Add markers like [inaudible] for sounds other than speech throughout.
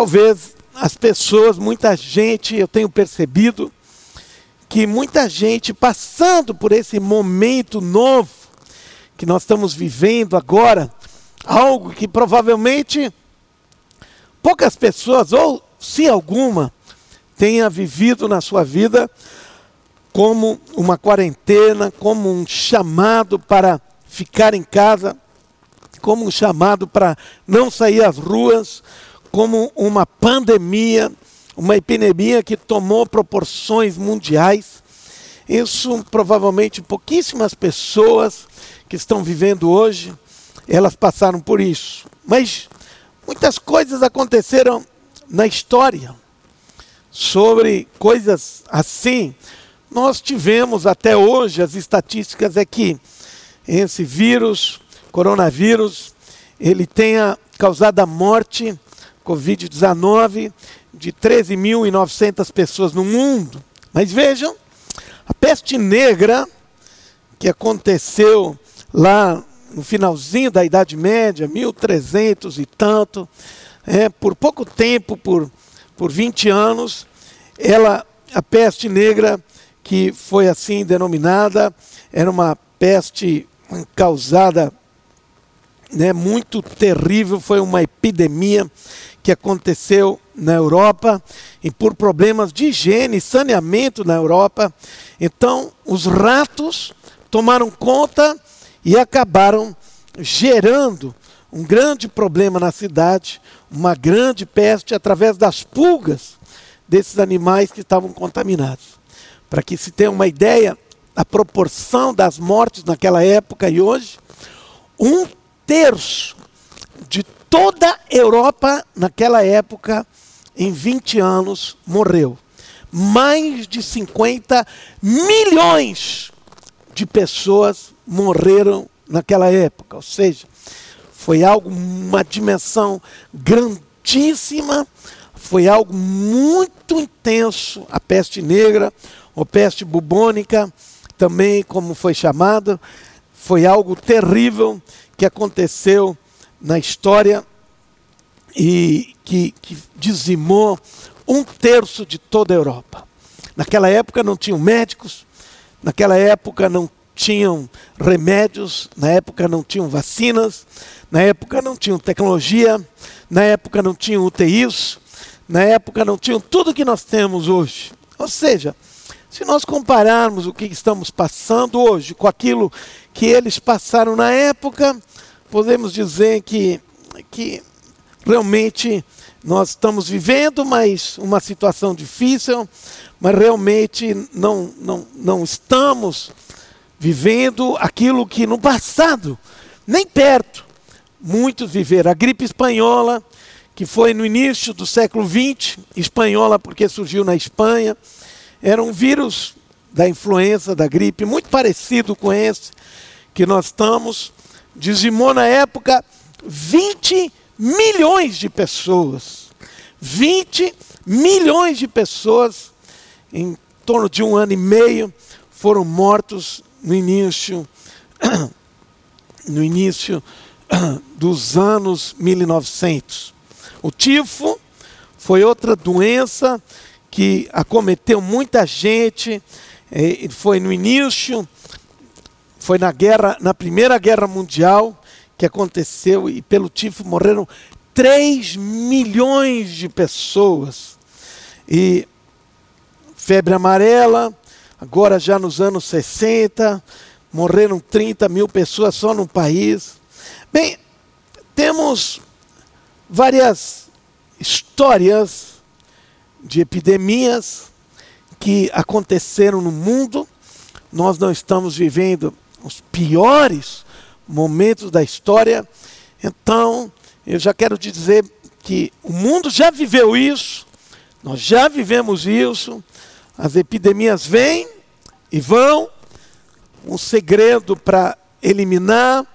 talvez as pessoas, muita gente, eu tenho percebido que muita gente passando por esse momento novo que nós estamos vivendo agora, algo que provavelmente poucas pessoas, ou se alguma, tenha vivido na sua vida como uma quarentena, como um chamado para ficar em casa, como um chamado para não sair às ruas, como uma pandemia, uma epidemia que tomou proporções mundiais. Isso provavelmente pouquíssimas pessoas que estão vivendo hoje, elas passaram por isso. Mas muitas coisas aconteceram na história sobre coisas assim. Nós tivemos até hoje as estatísticas é que esse vírus, coronavírus, ele tenha causado a morte Covid-19 de 13.900 pessoas no mundo. Mas vejam, a peste negra que aconteceu lá no finalzinho da Idade Média, 1300 e tanto, é, por pouco tempo, por, por 20 anos, ela, a peste negra, que foi assim denominada, era uma peste causada né, muito terrível, foi uma epidemia que aconteceu na Europa e por problemas de higiene e saneamento na Europa. Então, os ratos tomaram conta e acabaram gerando um grande problema na cidade, uma grande peste através das pulgas desses animais que estavam contaminados. Para que se tenha uma ideia, a proporção das mortes naquela época e hoje, um terço de toda a Europa naquela época, em 20 anos, morreu. Mais de 50 milhões de pessoas morreram naquela época. Ou seja, foi algo, uma dimensão grandíssima, foi algo muito intenso, a peste negra, ou peste bubônica, também como foi chamada, foi algo terrível que aconteceu na história e que, que dizimou um terço de toda a Europa. Naquela época não tinham médicos, naquela época não tinham remédios, na época não tinham vacinas, na época não tinham tecnologia, na época não tinham UTIs, na época não tinham tudo que nós temos hoje. Ou seja, se nós compararmos o que estamos passando hoje com aquilo que eles passaram na época, podemos dizer que, que realmente nós estamos vivendo mas uma situação difícil, mas realmente não, não, não estamos vivendo aquilo que no passado, nem perto, muitos viveram. A gripe espanhola, que foi no início do século XX, espanhola porque surgiu na Espanha, era um vírus da influenza, da gripe, muito parecido com esse que nós estamos dizimou na época 20 milhões de pessoas. 20 milhões de pessoas, em torno de um ano e meio, foram mortos no início, [clears throat] no início [clears throat] dos anos 1900. O tifo foi outra doença que acometeu muita gente, eh, foi no início foi na guerra, na Primeira Guerra Mundial que aconteceu e pelo tifo morreram 3 milhões de pessoas. E febre amarela, agora já nos anos 60, morreram 30 mil pessoas só no país. Bem, temos várias histórias de epidemias que aconteceram no mundo. Nós não estamos vivendo os piores momentos da história. Então, eu já quero te dizer que o mundo já viveu isso, nós já vivemos isso, as epidemias vêm e vão. Um segredo para eliminar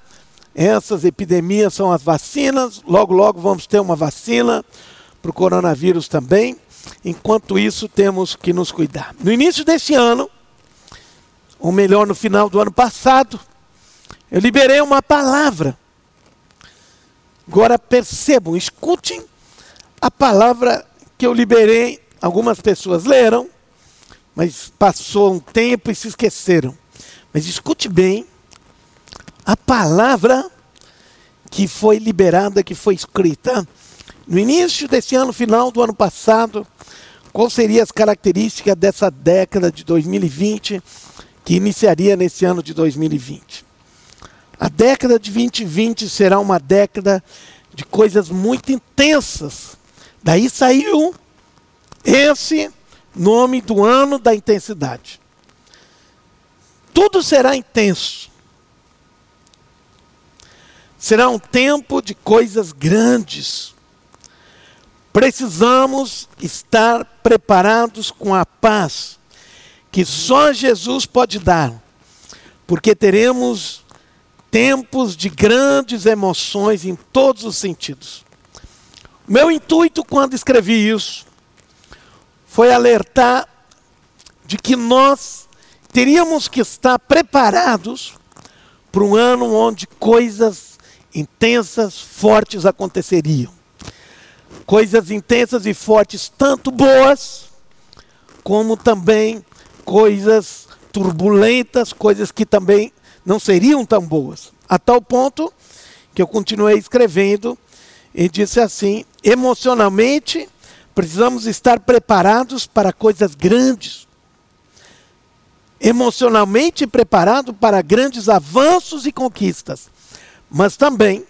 essas epidemias são as vacinas. Logo, logo vamos ter uma vacina para o coronavírus também. Enquanto isso, temos que nos cuidar. No início desse ano, ou melhor, no final do ano passado, eu liberei uma palavra. Agora percebam, escutem a palavra que eu liberei, algumas pessoas leram, mas passou um tempo e se esqueceram. Mas escute bem, a palavra que foi liberada, que foi escrita no início desse ano, final do ano passado, quais seriam as características dessa década de 2020 que iniciaria nesse ano de 2020? A década de 2020 será uma década de coisas muito intensas. Daí saiu esse nome do ano da intensidade. Tudo será intenso. Será um tempo de coisas grandes. Precisamos estar preparados com a paz que só Jesus pode dar, porque teremos tempos de grandes emoções em todos os sentidos. Meu intuito quando escrevi isso foi alertar de que nós teríamos que estar preparados para um ano onde coisas intensas, fortes aconteceriam. Coisas intensas e fortes, tanto boas, como também coisas turbulentas, coisas que também não seriam tão boas. A tal ponto que eu continuei escrevendo e disse assim: emocionalmente, precisamos estar preparados para coisas grandes. Emocionalmente preparado para grandes avanços e conquistas mas também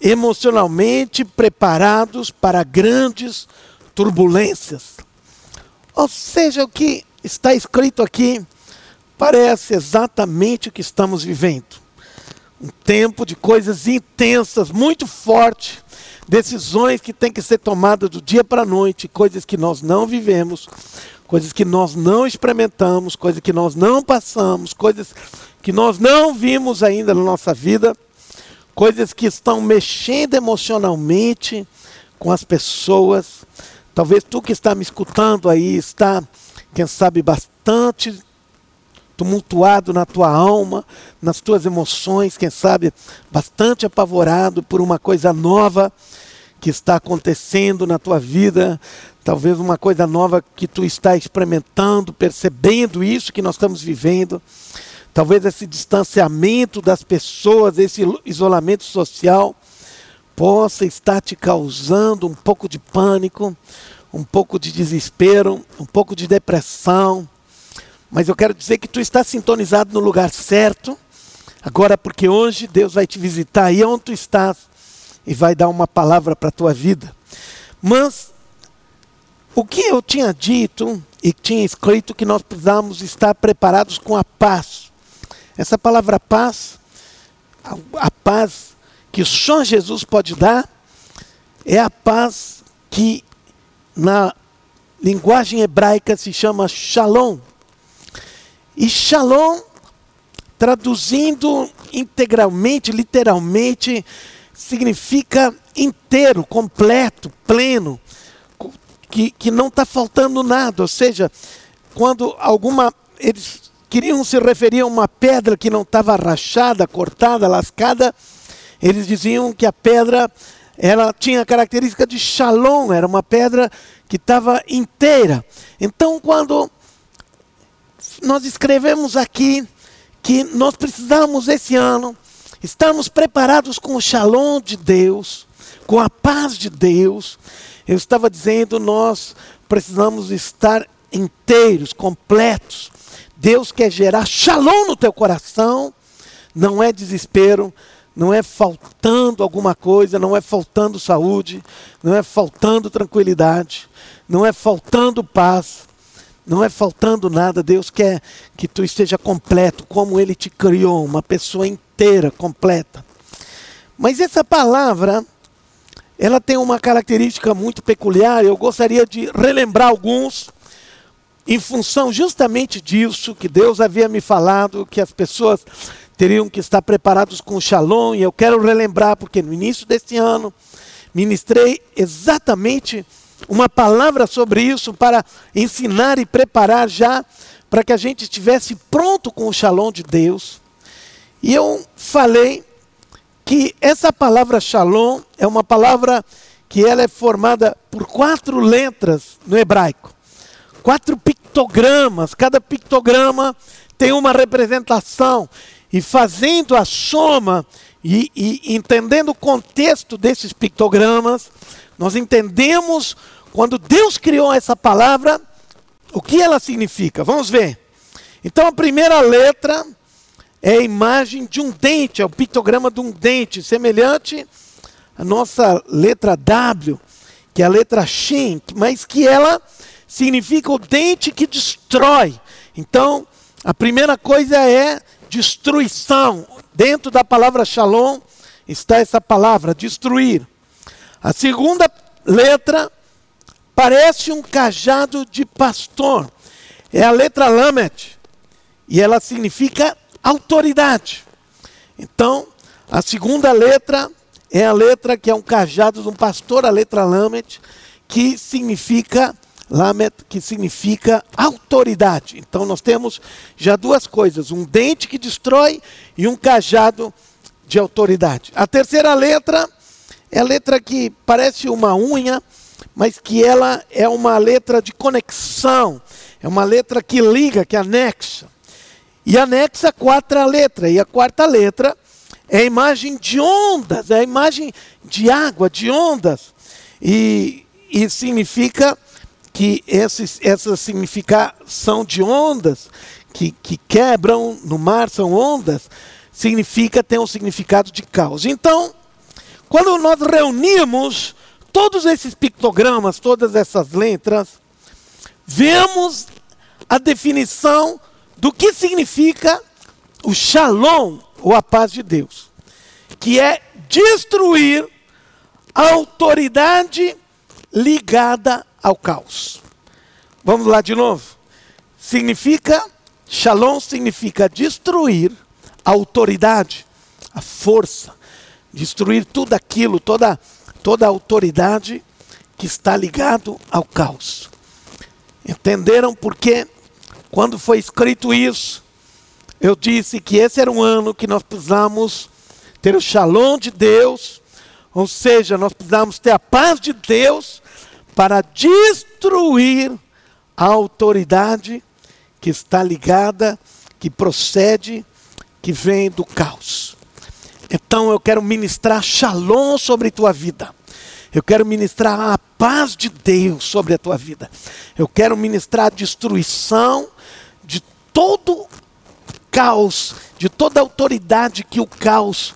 emocionalmente preparados para grandes turbulências. Ou seja, o que está escrito aqui parece exatamente o que estamos vivendo. Um tempo de coisas intensas, muito forte, decisões que têm que ser tomadas do dia para a noite, coisas que nós não vivemos, coisas que nós não experimentamos, coisas que nós não passamos, coisas que nós não vimos ainda na nossa vida coisas que estão mexendo emocionalmente com as pessoas. Talvez tu que está me escutando aí está, quem sabe, bastante tumultuado na tua alma, nas tuas emoções, quem sabe, bastante apavorado por uma coisa nova que está acontecendo na tua vida, talvez uma coisa nova que tu está experimentando, percebendo isso que nós estamos vivendo. Talvez esse distanciamento das pessoas, esse isolamento social, possa estar te causando um pouco de pânico, um pouco de desespero, um pouco de depressão. Mas eu quero dizer que tu está sintonizado no lugar certo. Agora, porque hoje Deus vai te visitar aí onde tu estás e vai dar uma palavra para a tua vida. Mas o que eu tinha dito e tinha escrito que nós precisamos estar preparados com a paz essa palavra paz, a, a paz que só Jesus pode dar, é a paz que na linguagem hebraica se chama shalom. E shalom, traduzindo integralmente, literalmente, significa inteiro, completo, pleno, que, que não está faltando nada. Ou seja, quando alguma. Eles queriam se referir a uma pedra que não estava rachada, cortada, lascada. Eles diziam que a pedra ela tinha a característica de shalom, era uma pedra que estava inteira. Então, quando nós escrevemos aqui que nós precisamos esse ano estarmos preparados com o shalom de Deus, com a paz de Deus, eu estava dizendo, nós precisamos estar inteiros, completos. Deus quer gerar shalom no teu coração, não é desespero, não é faltando alguma coisa, não é faltando saúde, não é faltando tranquilidade, não é faltando paz, não é faltando nada. Deus quer que tu esteja completo, como Ele te criou, uma pessoa inteira, completa. Mas essa palavra, ela tem uma característica muito peculiar, eu gostaria de relembrar alguns em função justamente disso que Deus havia me falado, que as pessoas teriam que estar preparados com o shalom, e eu quero relembrar, porque no início deste ano ministrei exatamente uma palavra sobre isso para ensinar e preparar já para que a gente estivesse pronto com o shalom de Deus. E eu falei que essa palavra shalom é uma palavra que ela é formada por quatro letras no hebraico. Quatro pictogramas, cada pictograma tem uma representação. E fazendo a soma e, e entendendo o contexto desses pictogramas, nós entendemos quando Deus criou essa palavra, o que ela significa. Vamos ver. Então a primeira letra é a imagem de um dente, é o pictograma de um dente, semelhante à nossa letra W, que é a letra Shin, mas que ela significa o dente que destrói. Então, a primeira coisa é destruição. Dentro da palavra Shalom está essa palavra, destruir. A segunda letra parece um cajado de pastor. É a letra Lamet. E ela significa autoridade. Então, a segunda letra é a letra que é um cajado de um pastor, a letra Lamet, que significa Lamet, que significa autoridade. Então nós temos já duas coisas: um dente que destrói e um cajado de autoridade. A terceira letra é a letra que parece uma unha, mas que ela é uma letra de conexão, é uma letra que liga, que anexa. E anexa a quarta letra. E a quarta letra é a imagem de ondas, é a imagem de água, de ondas. E, e significa que esses, essa significação de ondas que, que quebram no mar são ondas, significa tem um significado de caos. Então, quando nós reunimos todos esses pictogramas, todas essas letras, vemos a definição do que significa o shalom, ou a paz de Deus, que é destruir a autoridade ligada ao caos. Vamos lá de novo. Significa, shalom significa destruir a autoridade, a força, destruir tudo aquilo, toda, toda a autoridade que está ligado ao caos. Entenderam porque quando foi escrito isso, eu disse que esse era um ano que nós precisamos ter o shalom de Deus, ou seja, nós precisamos ter a paz de Deus para destruir a autoridade que está ligada, que procede, que vem do caos. Então eu quero ministrar shalom sobre tua vida. Eu quero ministrar a paz de Deus sobre a tua vida. Eu quero ministrar a destruição de todo caos, de toda autoridade que o caos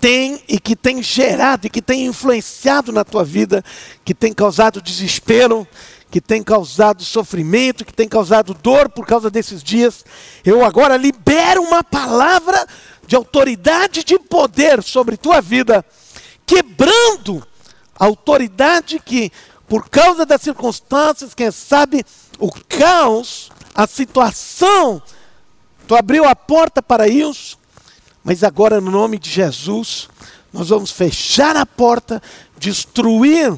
tem e que tem gerado e que tem influenciado na tua vida, que tem causado desespero, que tem causado sofrimento, que tem causado dor por causa desses dias. Eu agora libero uma palavra de autoridade de poder sobre tua vida, quebrando a autoridade que, por causa das circunstâncias, quem sabe, o caos, a situação, tu abriu a porta para isso, mas agora, no nome de Jesus, nós vamos fechar a porta, destruir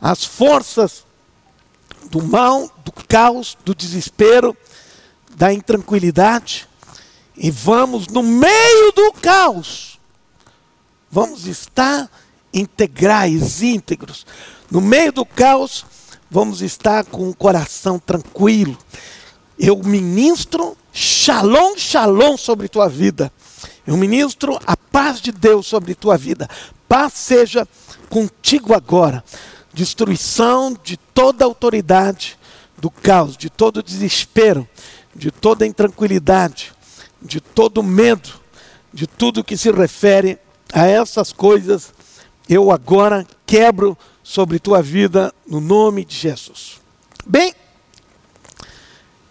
as forças do mal, do caos, do desespero, da intranquilidade, e vamos, no meio do caos, vamos estar integrais, íntegros. No meio do caos, vamos estar com o coração tranquilo. Eu ministro shalom, shalom sobre tua vida. Eu ministro a paz de Deus sobre tua vida. Paz seja contigo agora. Destruição de toda autoridade do caos, de todo desespero, de toda intranquilidade, de todo medo, de tudo que se refere a essas coisas, eu agora quebro sobre tua vida no nome de Jesus. Bem,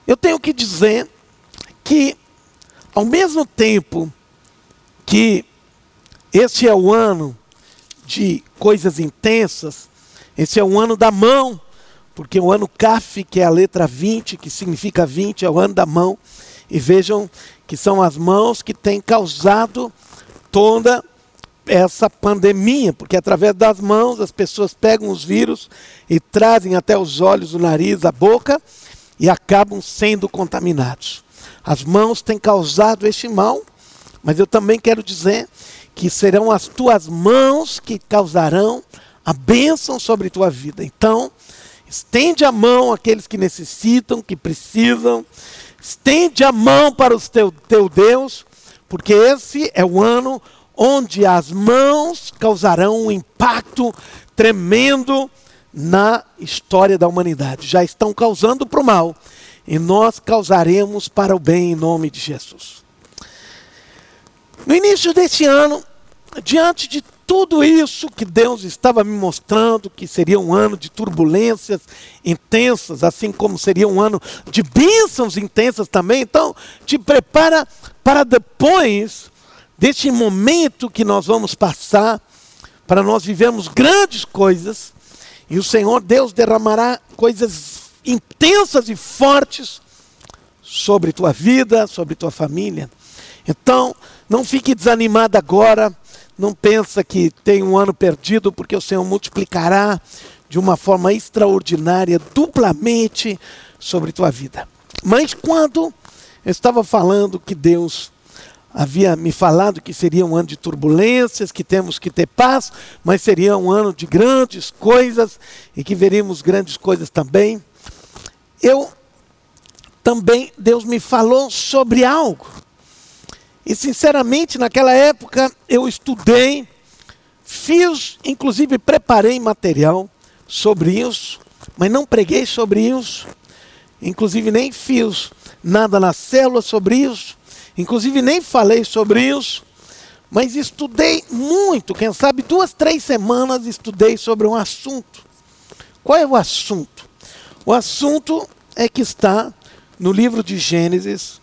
eu tenho que dizer que, ao mesmo tempo que esse é o ano de coisas intensas, esse é o ano da mão, porque o ano CAF, que é a letra 20, que significa 20, é o ano da mão. E vejam que são as mãos que têm causado toda essa pandemia, porque através das mãos as pessoas pegam os vírus e trazem até os olhos, o nariz, a boca e acabam sendo contaminados. As mãos têm causado este mal mas eu também quero dizer que serão as tuas mãos que causarão a bênção sobre tua vida. Então, estende a mão àqueles que necessitam, que precisam. Estende a mão para o teu, teu Deus, porque esse é o ano onde as mãos causarão um impacto tremendo na história da humanidade. Já estão causando para o mal e nós causaremos para o bem em nome de Jesus. No início desse ano, diante de tudo isso que Deus estava me mostrando, que seria um ano de turbulências intensas, assim como seria um ano de bênçãos intensas também, então te prepara para depois deste momento que nós vamos passar, para nós vivermos grandes coisas, e o Senhor Deus derramará coisas intensas e fortes sobre tua vida, sobre tua família. Então, não fique desanimado agora, não pensa que tem um ano perdido, porque o Senhor multiplicará de uma forma extraordinária, duplamente sobre tua vida. Mas quando eu estava falando que Deus havia me falado que seria um ano de turbulências, que temos que ter paz, mas seria um ano de grandes coisas e que veríamos grandes coisas também. Eu também, Deus me falou sobre algo. E sinceramente, naquela época eu estudei, fiz, inclusive preparei material sobre isso, mas não preguei sobre isso. Inclusive nem fiz nada na célula sobre isso Inclusive nem falei sobre isso, mas estudei muito, quem sabe duas, três semanas estudei sobre um assunto. Qual é o assunto? O assunto é que está no livro de Gênesis,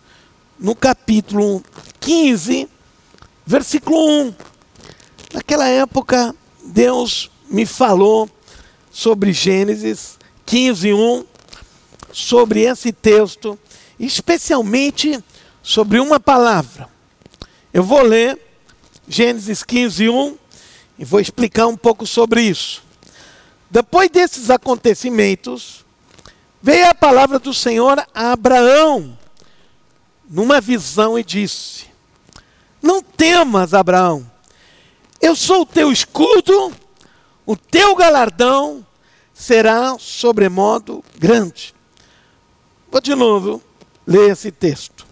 no capítulo 15, versículo 1. Naquela época, Deus me falou sobre Gênesis 15, 1, sobre esse texto, especialmente sobre uma palavra. Eu vou ler Gênesis 15, 1 e vou explicar um pouco sobre isso. Depois desses acontecimentos, veio a palavra do Senhor a Abraão, numa visão, e disse: Não temas, Abraão, eu sou o teu escudo, o teu galardão será sobremodo grande. Vou de novo ler esse texto.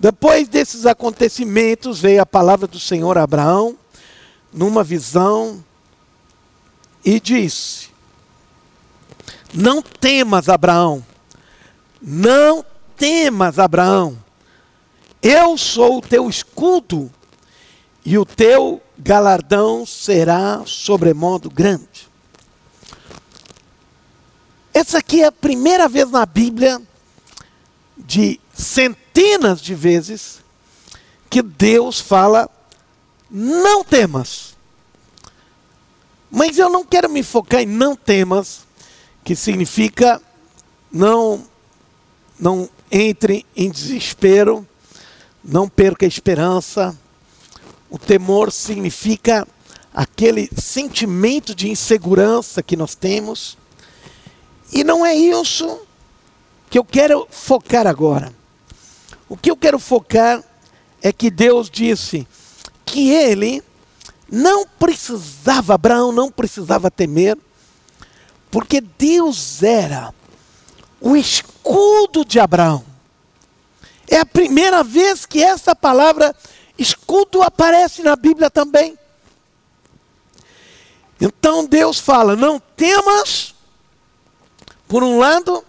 Depois desses acontecimentos, veio a palavra do Senhor a Abraão, numa visão, e disse: Não temas, Abraão, não temas, Abraão, eu sou o teu escudo, e o teu galardão será sobremodo grande. Essa aqui é a primeira vez na Bíblia de centenas de vezes que Deus fala: não temas. Mas eu não quero me focar em não temas, que significa não não entre em desespero, não perca a esperança. O temor significa aquele sentimento de insegurança que nós temos. E não é isso que eu quero focar agora. O que eu quero focar é que Deus disse que ele não precisava, Abraão não precisava temer, porque Deus era o escudo de Abraão. É a primeira vez que essa palavra escudo aparece na Bíblia também. Então Deus fala: não temas, por um lado,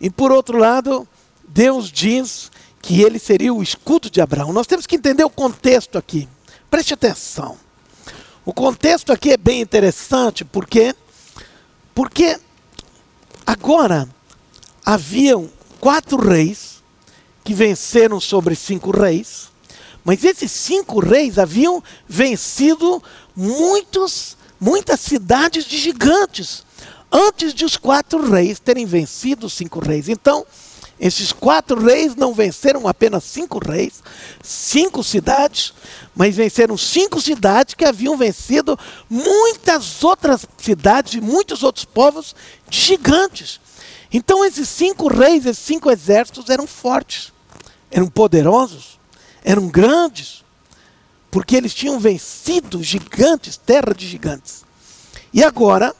e por outro lado, Deus diz que ele seria o escudo de Abraão. Nós temos que entender o contexto aqui. Preste atenção. O contexto aqui é bem interessante porque porque agora haviam quatro reis que venceram sobre cinco reis, mas esses cinco reis haviam vencido muitos muitas cidades de gigantes antes de os quatro reis terem vencido os cinco reis. Então, esses quatro reis não venceram apenas cinco reis, cinco cidades, mas venceram cinco cidades que haviam vencido muitas outras cidades e muitos outros povos gigantes. Então esses cinco reis, esses cinco exércitos eram fortes, eram poderosos, eram grandes, porque eles tinham vencido gigantes, terra de gigantes. E agora,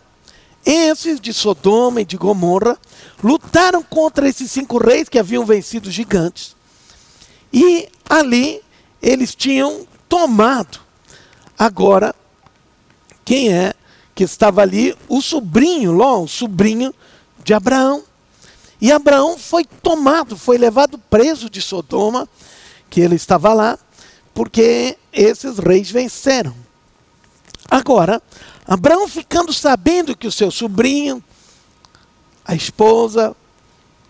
esses de Sodoma e de Gomorra lutaram contra esses cinco reis que haviam vencido gigantes. E ali eles tinham tomado. Agora, quem é que estava ali? O sobrinho, Ló, o sobrinho de Abraão. E Abraão foi tomado, foi levado preso de Sodoma, que ele estava lá, porque esses reis venceram. Agora, Abraão ficando sabendo que o seu sobrinho, a esposa,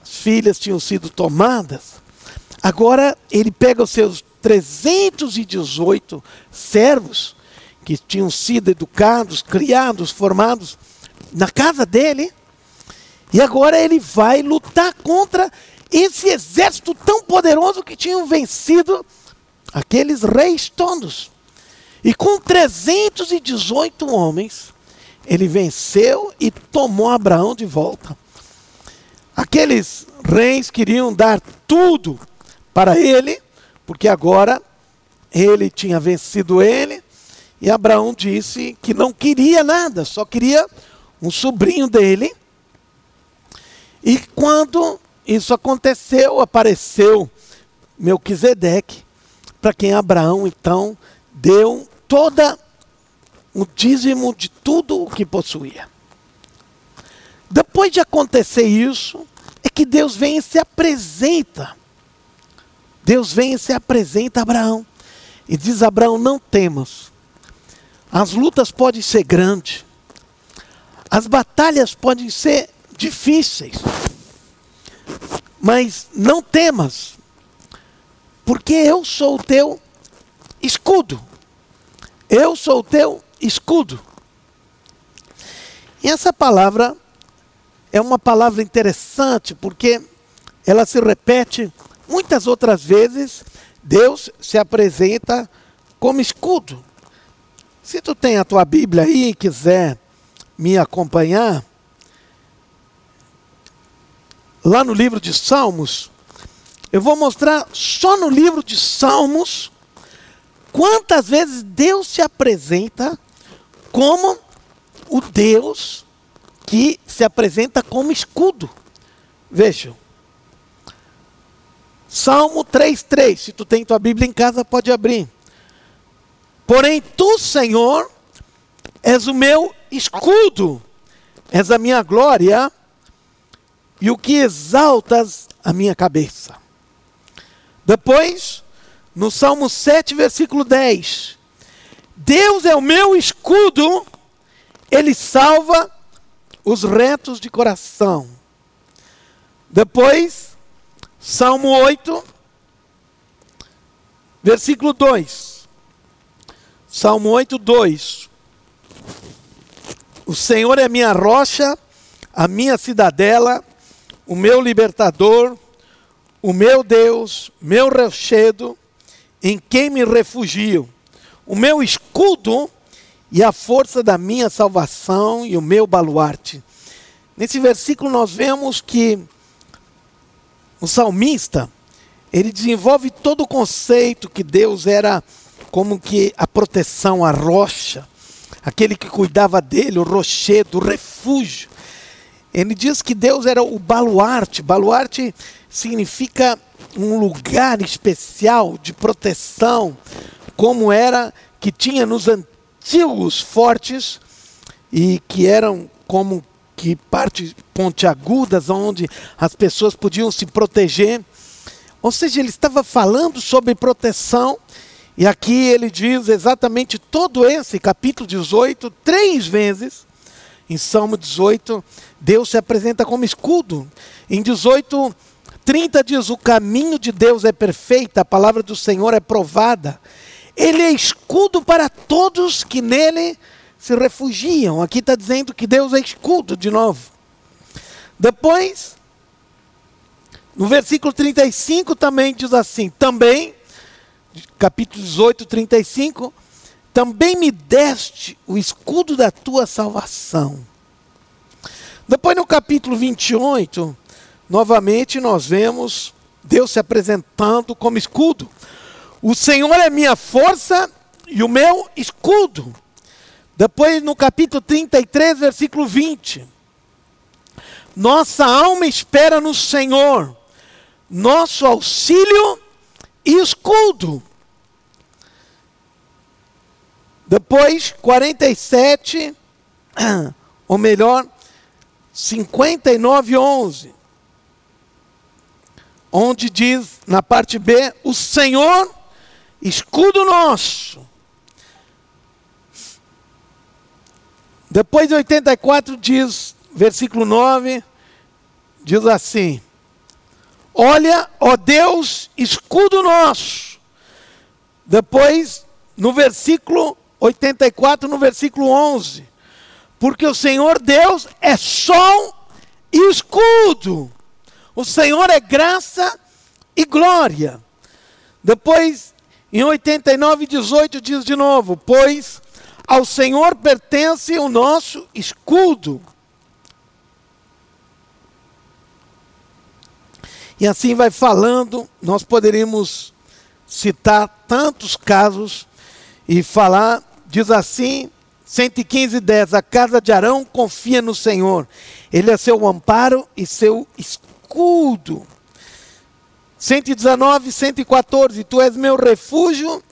as filhas tinham sido tomadas, agora ele pega os seus 318 servos que tinham sido educados, criados, formados na casa dele, e agora ele vai lutar contra esse exército tão poderoso que tinham vencido aqueles reis todos. E com 318 homens, ele venceu e tomou Abraão de volta. Aqueles reis queriam dar tudo para ele, porque agora ele tinha vencido ele, e Abraão disse que não queria nada, só queria um sobrinho dele. E quando isso aconteceu, apareceu Melquisedeque, para quem Abraão então deu toda o dízimo de tudo o que possuía. Depois de acontecer isso, é que Deus vem e se apresenta. Deus vem e se apresenta a Abraão. E diz Abraão: não temas. As lutas podem ser grandes. As batalhas podem ser difíceis. Mas não temas. Porque eu sou o teu escudo. Eu sou o teu escudo. E essa palavra é uma palavra interessante porque ela se repete muitas outras vezes. Deus se apresenta como escudo. Se tu tem a tua Bíblia aí e quiser me acompanhar, lá no livro de Salmos, eu vou mostrar só no livro de Salmos quantas vezes Deus se apresenta como o Deus que se apresenta como escudo. Vejam. Salmo 3,3. Se tu tem tua Bíblia em casa, pode abrir. Porém, tu, Senhor, és o meu escudo, és a minha glória e o que exaltas a minha cabeça. Depois, no Salmo 7, versículo 10. Deus é o meu escudo, ele salva os retos de coração. Depois, Salmo 8, versículo 2. Salmo 8, 2. O Senhor é minha rocha, a minha cidadela, o meu libertador, o meu Deus, meu rochedo, em quem me refugio, o meu escudo e a força da minha salvação e o meu baluarte. Nesse versículo nós vemos que o salmista, ele desenvolve todo o conceito que Deus era como que a proteção, a rocha, aquele que cuidava dele, o rochedo, o refúgio. Ele diz que Deus era o baluarte. Baluarte significa um lugar especial de proteção, como era que tinha nos antigos fortes e que eram como que partes pontiagudas onde as pessoas podiam se proteger. Ou seja, ele estava falando sobre proteção e aqui ele diz exatamente todo esse capítulo 18, três vezes. Em Salmo 18, Deus se apresenta como escudo. Em 18, 30 diz: O caminho de Deus é perfeito, a palavra do Senhor é provada. Ele é escudo para todos que nele se refugiam. Aqui está dizendo que Deus é escudo de novo. Depois, no versículo 35 também diz assim: também, capítulo 18, 35, também me deste o escudo da tua salvação. Depois, no capítulo 28, novamente nós vemos Deus se apresentando como escudo. O Senhor é minha força e o meu escudo. Depois, no capítulo 33, versículo 20. Nossa alma espera no Senhor, nosso auxílio e escudo. Depois, 47, [clears throat] ou melhor, 59, 11. Onde diz, na parte B, o Senhor, escudo nosso. Depois de 84 diz, versículo 9, diz assim: Olha, ó Deus, escudo nosso. Depois, no versículo 84, no versículo 11: Porque o Senhor Deus é sol e escudo. O Senhor é graça e glória. Depois, em 89, 18, diz de novo: Pois ao Senhor pertence o nosso escudo. E assim vai falando, nós poderíamos citar tantos casos e falar, diz assim, 115, 10, a casa de Arão confia no Senhor, ele é seu amparo e seu escudo. 119, 114, tu és meu refúgio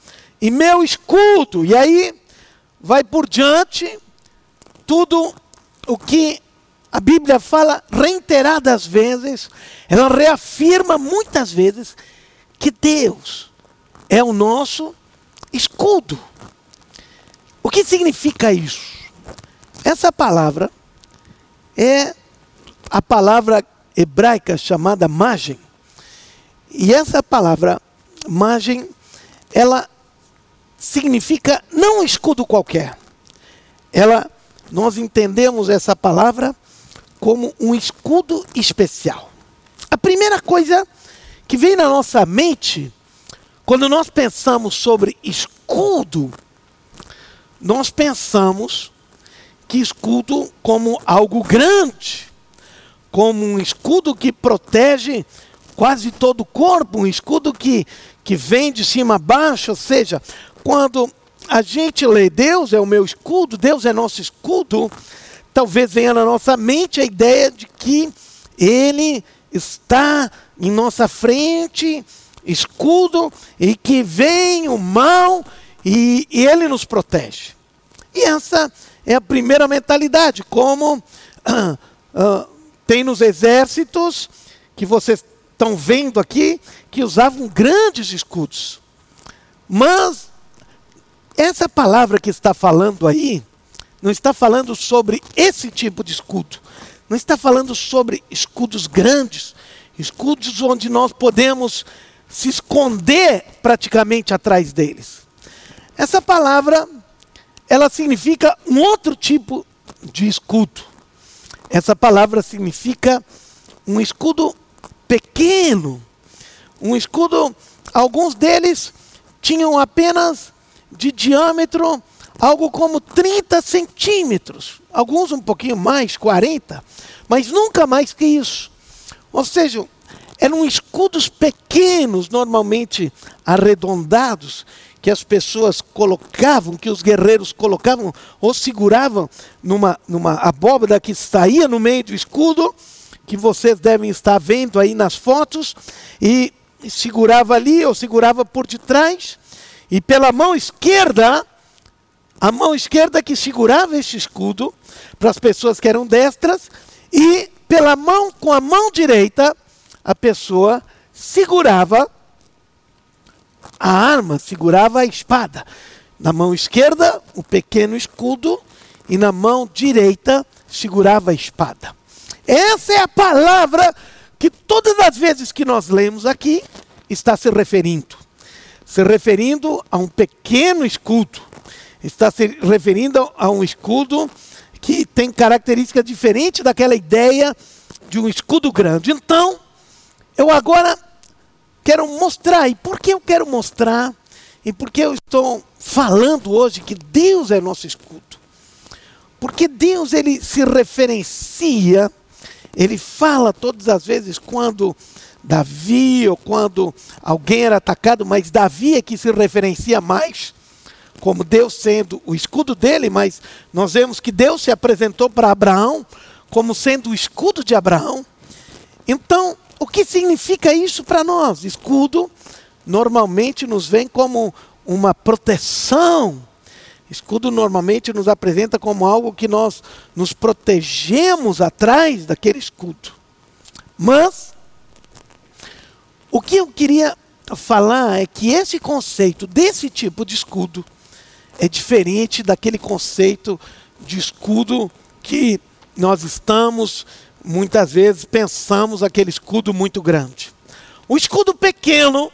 e meu escudo. E aí, vai por diante tudo o que a Bíblia fala reiteradas vezes, ela reafirma muitas vezes que Deus é o nosso escudo. O que significa isso? Essa palavra é a palavra hebraica chamada margem. E essa palavra margem, ela significa não um escudo qualquer. Ela, nós entendemos essa palavra como um escudo especial. A primeira coisa que vem na nossa mente quando nós pensamos sobre escudo, nós pensamos que escudo como algo grande, como um escudo que protege quase todo o corpo, um escudo que, que vem de cima a baixo, ou seja, quando a gente lê Deus é o meu escudo, Deus é nosso escudo, talvez venha na nossa mente a ideia de que Ele está em nossa frente, escudo, e que vem o mal e, e Ele nos protege. E essa é a primeira mentalidade, como uh, [clears throat] uh, tem nos exércitos, que vocês estão vendo aqui, que usavam grandes escudos. Mas essa palavra que está falando aí, não está falando sobre esse tipo de escudo. Não está falando sobre escudos grandes, escudos onde nós podemos se esconder praticamente atrás deles. Essa palavra, ela significa um outro tipo de escudo. Essa palavra significa um escudo pequeno, um escudo, alguns deles tinham apenas de diâmetro algo como 30 centímetros, alguns um pouquinho mais, 40, mas nunca mais que isso. Ou seja, eram escudos pequenos, normalmente arredondados, que as pessoas colocavam, que os guerreiros colocavam ou seguravam numa, numa abóbada que saía no meio do escudo, que vocês devem estar vendo aí nas fotos, e segurava ali ou segurava por detrás e pela mão esquerda, a mão esquerda que segurava este escudo para as pessoas que eram destras, e pela mão com a mão direita, a pessoa segurava a arma, segurava a espada. Na mão esquerda, o pequeno escudo, e na mão direita, segurava a espada. Essa é a palavra que todas as vezes que nós lemos aqui está se referindo se referindo a um pequeno escudo. Está se referindo a um escudo que tem característica diferente daquela ideia de um escudo grande. Então, eu agora quero mostrar, e por que eu quero mostrar, e por que eu estou falando hoje que Deus é nosso escudo? Porque Deus ele se referencia, ele fala todas as vezes quando Davi, ou quando alguém era atacado, mas Davi é que se referencia mais, como Deus sendo o escudo dele, mas nós vemos que Deus se apresentou para Abraão como sendo o escudo de Abraão. Então, o que significa isso para nós? Escudo normalmente nos vem como uma proteção. Escudo normalmente nos apresenta como algo que nós nos protegemos atrás daquele escudo. Mas, o que eu queria falar é que esse conceito desse tipo de escudo é diferente daquele conceito de escudo que nós estamos, muitas vezes, pensamos aquele escudo muito grande. O escudo pequeno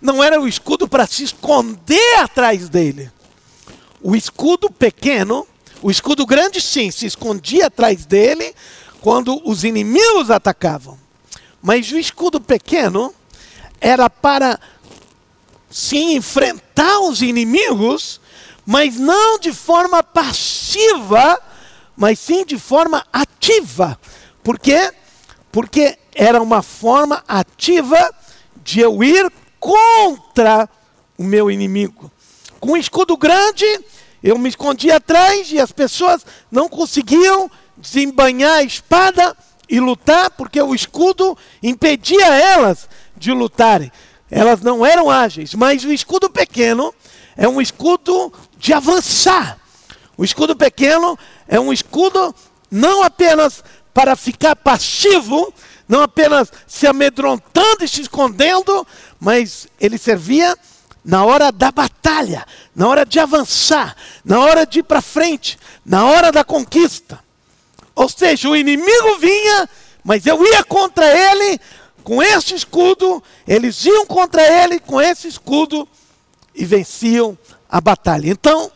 não era o escudo para se esconder atrás dele. O escudo pequeno, o escudo grande sim, se escondia atrás dele quando os inimigos atacavam. Mas o escudo pequeno era para sim enfrentar os inimigos, mas não de forma passiva, mas sim de forma ativa. Por quê? Porque era uma forma ativa de eu ir contra o meu inimigo. Com um escudo grande, eu me escondia atrás e as pessoas não conseguiam desembanhar a espada e lutar, porque o escudo impedia elas de lutarem. Elas não eram ágeis, mas o escudo pequeno é um escudo de avançar. O escudo pequeno é um escudo não apenas para ficar passivo, não apenas se amedrontando e se escondendo, mas ele servia na hora da batalha, na hora de avançar, na hora de ir para frente, na hora da conquista. Ou seja, o inimigo vinha, mas eu ia contra ele com esse escudo, eles iam contra ele com esse escudo e venciam a batalha. Então,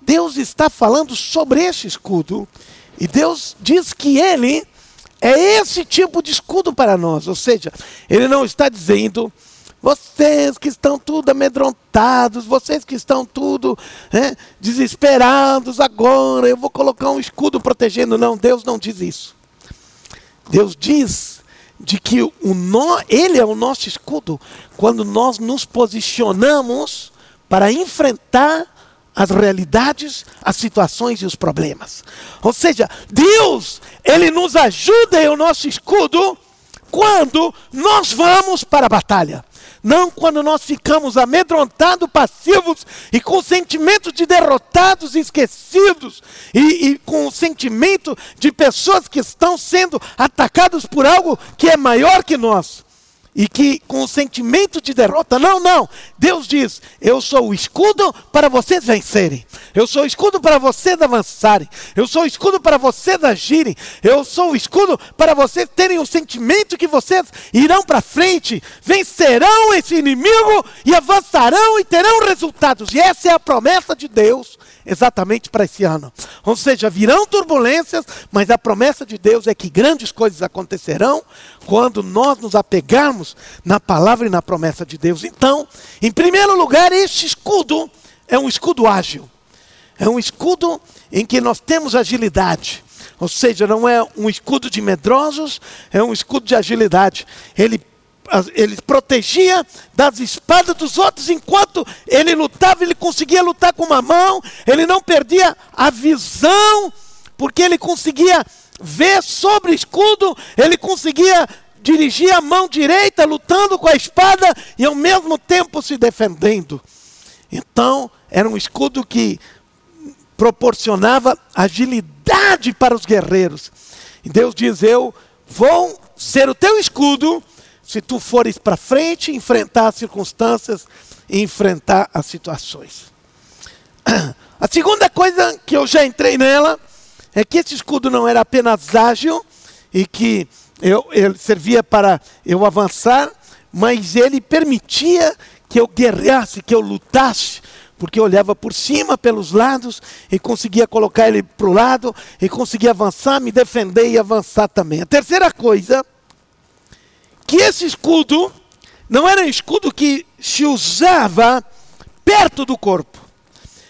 Deus está falando sobre esse escudo e Deus diz que ele é esse tipo de escudo para nós. Ou seja, ele não está dizendo, vocês que estão tudo amedrontados, vocês que estão tudo né, desesperados agora, eu vou colocar um escudo protegendo. Não, Deus não diz isso. Deus diz de que o Ele é o nosso escudo quando nós nos posicionamos para enfrentar as realidades, as situações e os problemas. Ou seja, Deus, Ele nos ajuda, é o nosso escudo, quando nós vamos para a batalha. Não quando nós ficamos amedrontados, passivos e com sentimento de derrotados esquecidos, e, e com o sentimento de pessoas que estão sendo atacadas por algo que é maior que nós e que com o sentimento de derrota, não, não. Deus diz: Eu sou o escudo para vocês vencerem. Eu sou o escudo para vocês avançarem. Eu sou o escudo para vocês agirem. Eu sou o escudo para vocês terem o sentimento que vocês irão para frente, vencerão esse inimigo e avançarão e terão resultados. E essa é a promessa de Deus exatamente para esse ano. Ou seja, virão turbulências, mas a promessa de Deus é que grandes coisas acontecerão quando nós nos apegarmos na palavra e na promessa de Deus. Então, em primeiro lugar, este escudo é um escudo ágil. É um escudo em que nós temos agilidade. Ou seja, não é um escudo de medrosos, é um escudo de agilidade. Ele ele protegia das espadas dos outros, enquanto ele lutava, ele conseguia lutar com uma mão, ele não perdia a visão, porque ele conseguia ver sobre escudo, ele conseguia dirigir a mão direita lutando com a espada e ao mesmo tempo se defendendo. Então, era um escudo que proporcionava agilidade para os guerreiros. E Deus diz: Eu vou ser o teu escudo se tu fores para frente, enfrentar as circunstâncias e enfrentar as situações. [clears throat] A segunda coisa que eu já entrei nela é que esse escudo não era apenas ágil e que eu, ele servia para eu avançar, mas ele permitia que eu guerreasse, que eu lutasse, porque eu olhava por cima, pelos lados, e conseguia colocar ele para o lado, e conseguia avançar, me defender e avançar também. A terceira coisa que esse escudo não era um escudo que se usava perto do corpo.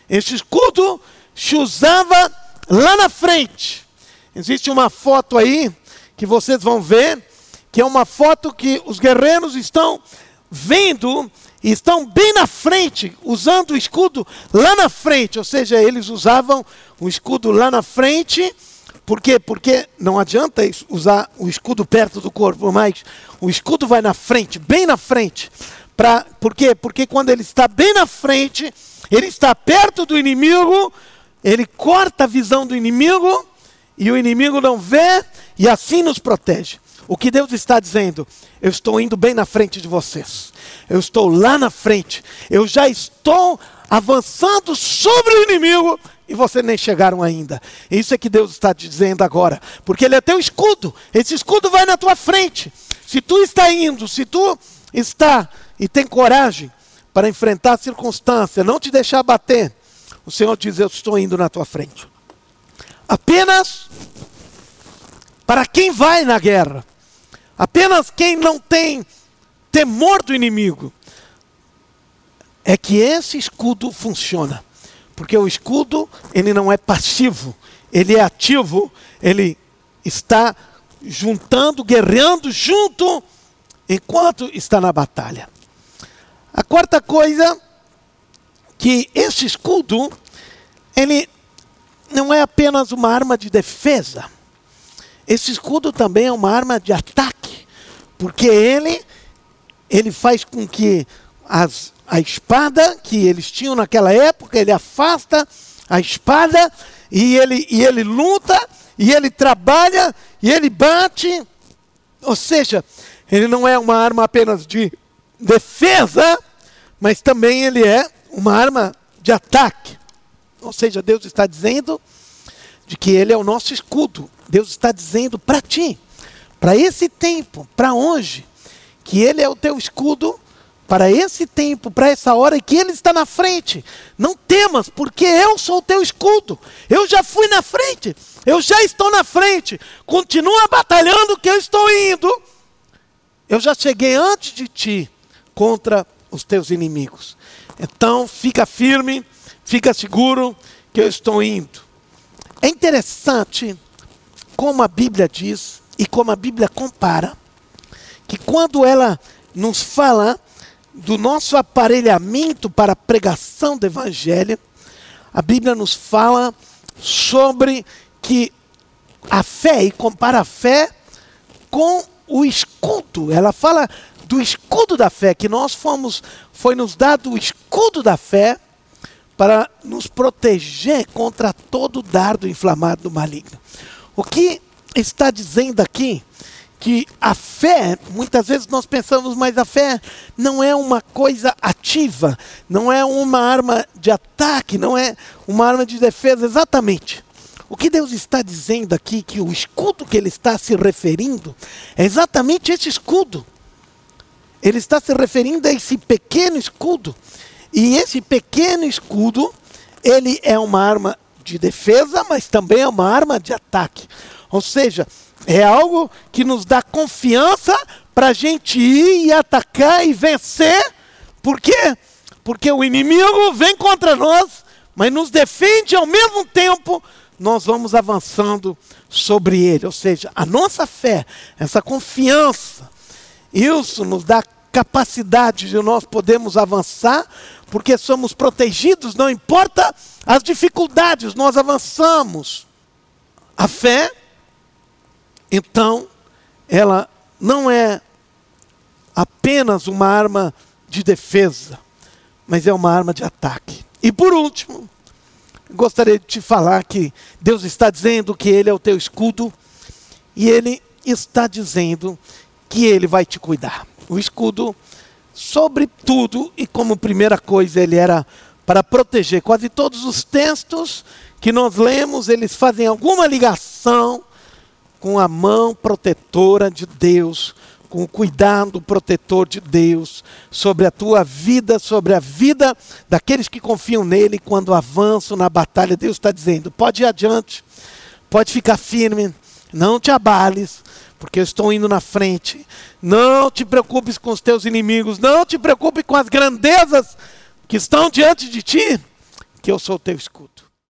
Esse escudo se usava lá na frente. Existe uma foto aí que vocês vão ver, que é uma foto que os guerreiros estão vendo e estão bem na frente, usando o escudo lá na frente, ou seja, eles usavam o escudo lá na frente, por quê? Porque não adianta usar o escudo perto do corpo, mas o escudo vai na frente, bem na frente. Pra, por quê? Porque quando ele está bem na frente, ele está perto do inimigo, ele corta a visão do inimigo e o inimigo não vê e assim nos protege. O que Deus está dizendo? Eu estou indo bem na frente de vocês. Eu estou lá na frente. Eu já estou avançando sobre o inimigo e vocês nem chegaram ainda. Isso é que Deus está dizendo agora, porque Ele é teu escudo. Esse escudo vai na tua frente. Se tu está indo, se tu está e tem coragem para enfrentar a circunstância, não te deixar bater, o Senhor diz: Eu estou indo na tua frente. Apenas para quem vai na guerra, apenas quem não tem temor do inimigo, é que esse escudo funciona. Porque o escudo, ele não é passivo, ele é ativo, ele está juntando, guerreando junto enquanto está na batalha. A quarta coisa que esse escudo ele não é apenas uma arma de defesa. Esse escudo também é uma arma de ataque, porque ele ele faz com que as, a espada que eles tinham naquela época, ele afasta a espada e ele, e ele luta e ele trabalha e ele bate. Ou seja, ele não é uma arma apenas de defesa, mas também ele é uma arma de ataque. Ou seja, Deus está dizendo de que ele é o nosso escudo. Deus está dizendo para ti, para esse tempo, para hoje, que ele é o teu escudo para esse tempo, para essa hora e que ele está na frente. Não temas, porque eu sou o teu escudo. Eu já fui na frente. Eu já estou na frente. Continua batalhando que eu estou indo. Eu já cheguei antes de ti contra os teus inimigos. Então, fica firme, fica seguro que eu estou indo. É interessante como a Bíblia diz e como a Bíblia compara que quando ela nos fala do nosso aparelhamento para a pregação do Evangelho, a Bíblia nos fala sobre que a fé, e compara a fé com o escudo. Ela fala do escudo da fé, que nós fomos, foi nos dado o escudo da fé para nos proteger contra todo dardo inflamado do maligno. O que está dizendo aqui que a fé, muitas vezes nós pensamos, mas a fé não é uma coisa ativa, não é uma arma de ataque, não é uma arma de defesa, exatamente. O que Deus está dizendo aqui, que o escudo que Ele está se referindo, é exatamente esse escudo. Ele está se referindo a esse pequeno escudo. E esse pequeno escudo, ele é uma arma de defesa, mas também é uma arma de ataque. Ou seja, é algo que nos dá confiança para a gente ir e atacar e vencer. Por quê? Porque o inimigo vem contra nós, mas nos defende ao mesmo tempo, nós vamos avançando sobre ele. Ou seja, a nossa fé, essa confiança, isso nos dá capacidade de nós podermos avançar, porque somos protegidos, não importa as dificuldades, nós avançamos. A fé então, ela não é apenas uma arma de defesa, mas é uma arma de ataque. E por último, gostaria de te falar que Deus está dizendo que Ele é o teu escudo e Ele está dizendo que Ele vai te cuidar. O escudo, sobretudo, e como primeira coisa, ele era para proteger. Quase todos os textos que nós lemos, eles fazem alguma ligação com a mão protetora de Deus, com o cuidado protetor de Deus sobre a tua vida, sobre a vida daqueles que confiam nele quando avançam na batalha. Deus está dizendo: pode ir adiante, pode ficar firme, não te abales, porque eu estou indo na frente. Não te preocupes com os teus inimigos, não te preocupes com as grandezas que estão diante de ti, que eu sou o teu escudo.